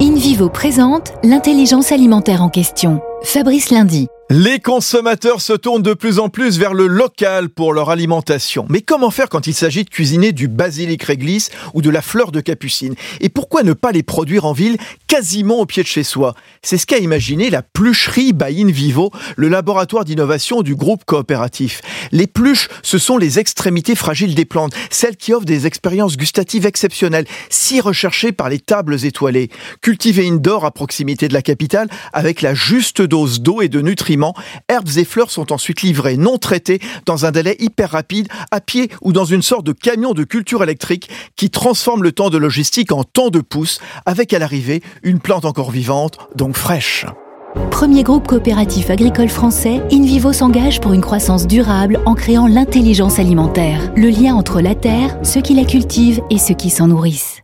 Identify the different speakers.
Speaker 1: İn InVivo présente l'intelligence alimentaire en question. Fabrice Lundi.
Speaker 2: Les consommateurs se tournent de plus en plus vers le local pour leur alimentation. Mais comment faire quand il s'agit de cuisiner du basilic réglisse ou de la fleur de capucine? Et pourquoi ne pas les produire en ville quasiment au pied de chez soi? C'est ce qu'a imaginé la plucherie by In Vivo, le laboratoire d'innovation du groupe coopératif. Les pluches, ce sont les extrémités fragiles des plantes, celles qui offrent des expériences gustatives exceptionnelles, si recherchées par les tables étoilées. Cultivées indoor à proximité de la capitale, avec la juste dose d'eau et de nutriments herbes et fleurs sont ensuite livrées non traitées dans un délai hyper rapide, à pied ou dans une sorte de camion de culture électrique qui transforme le temps de logistique en temps de pouce, avec à l'arrivée une plante encore vivante, donc fraîche.
Speaker 1: Premier groupe coopératif agricole français, InVivo s'engage pour une croissance durable en créant l'intelligence alimentaire, le lien entre la terre, ceux qui la cultivent et ceux qui s'en nourrissent.